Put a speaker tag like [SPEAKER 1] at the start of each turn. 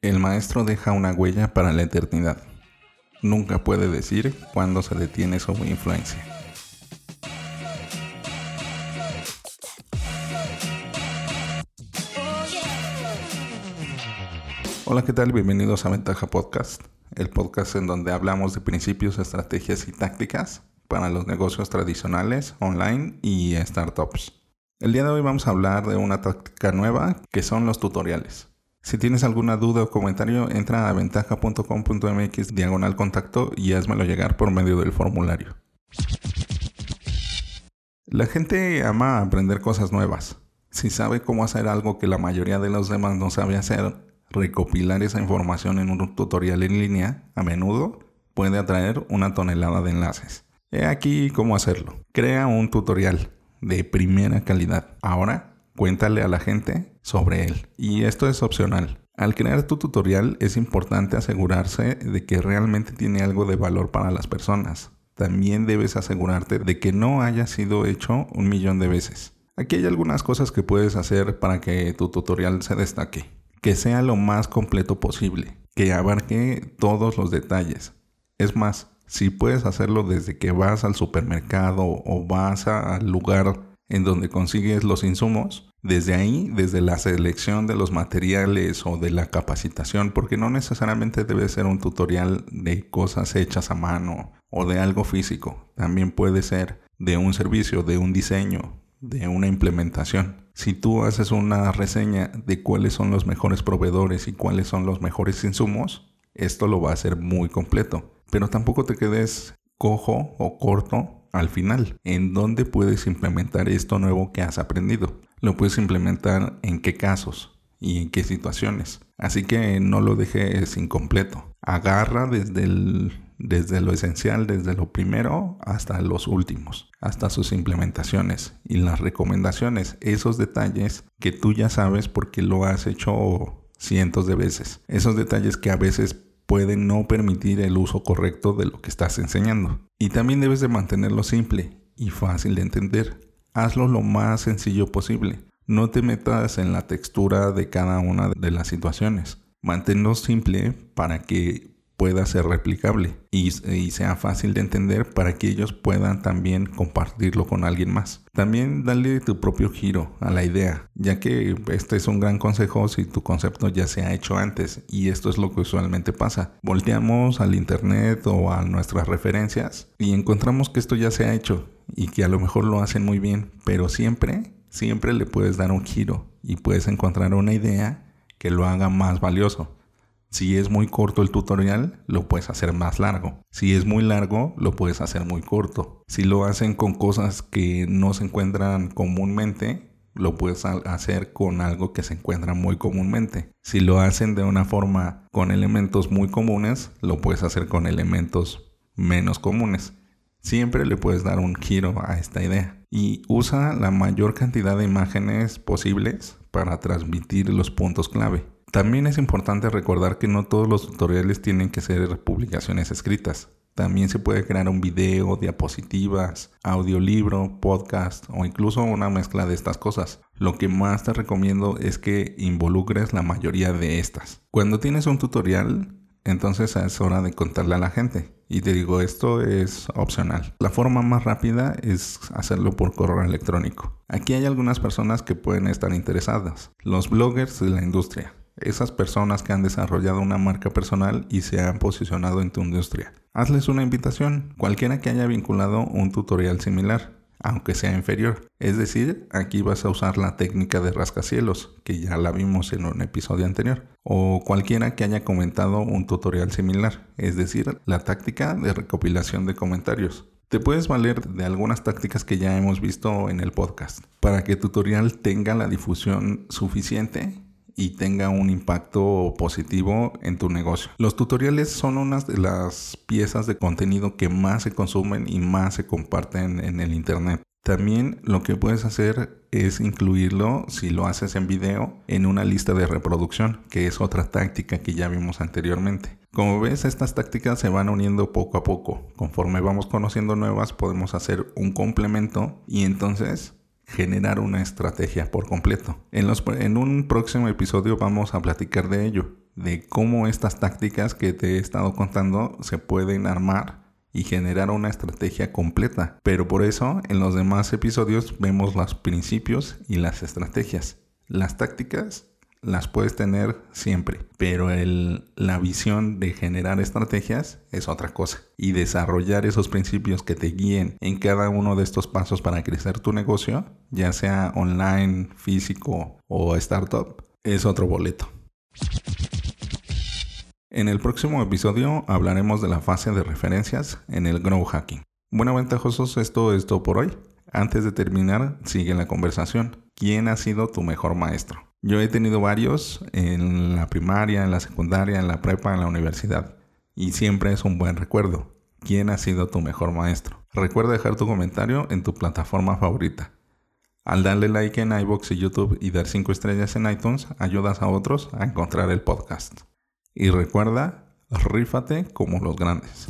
[SPEAKER 1] El maestro deja una huella para la eternidad. Nunca puede decir cuándo se detiene su influencia. Hola, ¿qué tal? Bienvenidos a Ventaja Podcast, el podcast en donde hablamos de principios, estrategias y tácticas para los negocios tradicionales, online y startups. El día de hoy vamos a hablar de una táctica nueva que son los tutoriales. Si tienes alguna duda o comentario, entra a ventaja.com.mx diagonal contacto y házmelo llegar por medio del formulario. La gente ama aprender cosas nuevas. Si sabe cómo hacer algo que la mayoría de los demás no sabe hacer, recopilar esa información en un tutorial en línea a menudo puede atraer una tonelada de enlaces. He aquí cómo hacerlo. Crea un tutorial de primera calidad. Ahora cuéntale a la gente sobre él. Y esto es opcional. Al crear tu tutorial es importante asegurarse de que realmente tiene algo de valor para las personas. También debes asegurarte de que no haya sido hecho un millón de veces. Aquí hay algunas cosas que puedes hacer para que tu tutorial se destaque. Que sea lo más completo posible. Que abarque todos los detalles. Es más, si puedes hacerlo desde que vas al supermercado o vas al lugar en donde consigues los insumos. Desde ahí, desde la selección de los materiales o de la capacitación, porque no necesariamente debe ser un tutorial de cosas hechas a mano o de algo físico. También puede ser de un servicio, de un diseño, de una implementación. Si tú haces una reseña de cuáles son los mejores proveedores y cuáles son los mejores insumos, esto lo va a hacer muy completo. Pero tampoco te quedes cojo o corto al final, ¿en dónde puedes implementar esto nuevo que has aprendido? Lo puedes implementar en qué casos y en qué situaciones. Así que no lo dejes incompleto. Agarra desde, desde lo esencial, desde lo primero hasta los últimos, hasta sus implementaciones y las recomendaciones, esos detalles que tú ya sabes porque lo has hecho cientos de veces. Esos detalles que a veces puede no permitir el uso correcto de lo que estás enseñando. Y también debes de mantenerlo simple y fácil de entender. Hazlo lo más sencillo posible. No te metas en la textura de cada una de las situaciones. Manténlo simple para que pueda ser replicable y, sea fácil de entender para que ellos puedan también compartirlo con alguien más. También dale tu propio giro a la idea, ya que este es un gran consejo si tu concepto ya se ha hecho antes y esto es lo que usualmente pasa. Volteamos al internet o a nuestras referencias y encontramos que esto ya se ha hecho y que a lo mejor lo hacen muy bien, pero siempre, siempre le puedes dar un giro y puedes encontrar una idea que lo haga más valioso. Si es muy corto el tutorial, lo puedes hacer más largo. Si es muy largo, lo puedes hacer muy corto. Si lo hacen con cosas que no se encuentran comúnmente, lo puedes hacer con algo que se encuentra muy comúnmente. Si lo hacen de una forma con elementos muy comunes, lo puedes hacer con elementos menos comunes. Siempre le puedes dar un giro a esta idea. Y usa la mayor cantidad de imágenes posibles para transmitir los puntos clave. También es importante recordar que no todos los tutoriales tienen que ser publicaciones escritas. También se puede crear un video, diapositivas, audiolibro, podcast o incluso una mezcla de estas cosas. Lo que más te recomiendo es que involucres la mayoría de estas. Cuando tienes un tutorial, entonces es hora de contarle a la gente. Y te digo, esto es opcional. La forma más rápida es hacerlo por correo electrónico. Aquí hay algunas personas que pueden estar interesadas. Los bloggers de la industria esas personas que han desarrollado una marca personal y se han posicionado en tu industria. Hazles una invitación, cualquiera que haya vinculado un tutorial similar, aunque sea inferior. Es decir, aquí vas a usar la técnica de rascacielos, que ya la vimos en un episodio anterior, o cualquiera que haya comentado un tutorial similar, es decir, la táctica de recopilación de comentarios. Te puedes valer de algunas tácticas que ya hemos visto en el podcast para que tu tutorial tenga la difusión suficiente y tenga un impacto positivo en tu negocio. Los tutoriales son unas de las piezas de contenido que más se consumen y más se comparten en el Internet. También lo que puedes hacer es incluirlo, si lo haces en video, en una lista de reproducción, que es otra táctica que ya vimos anteriormente. Como ves, estas tácticas se van uniendo poco a poco. Conforme vamos conociendo nuevas, podemos hacer un complemento y entonces generar una estrategia por completo. En, los, en un próximo episodio vamos a platicar de ello. de cómo estas tácticas que te he estado contando se pueden armar y generar una estrategia completa. Pero por eso en los demás episodios vemos los principios y las estrategias. Las tácticas las puedes tener siempre, pero la visión de generar estrategias es otra cosa. Y desarrollar esos principios que te guíen en cada uno de estos pasos para crecer tu negocio, ya sea online, físico o startup, es otro boleto. En el próximo episodio hablaremos de la fase de referencias en el Grow Hacking. Bueno, ventajosos, esto es todo por hoy. Antes de terminar, sigue la conversación. ¿Quién ha sido tu mejor maestro? Yo he tenido varios en la primaria, en la secundaria, en la prepa, en la universidad. Y siempre es un buen recuerdo. ¿Quién ha sido tu mejor maestro? Recuerda dejar tu comentario en tu plataforma favorita. Al darle like en iBox y YouTube y dar 5 estrellas en iTunes, ayudas a otros a encontrar el podcast. Y recuerda, rífate como los grandes.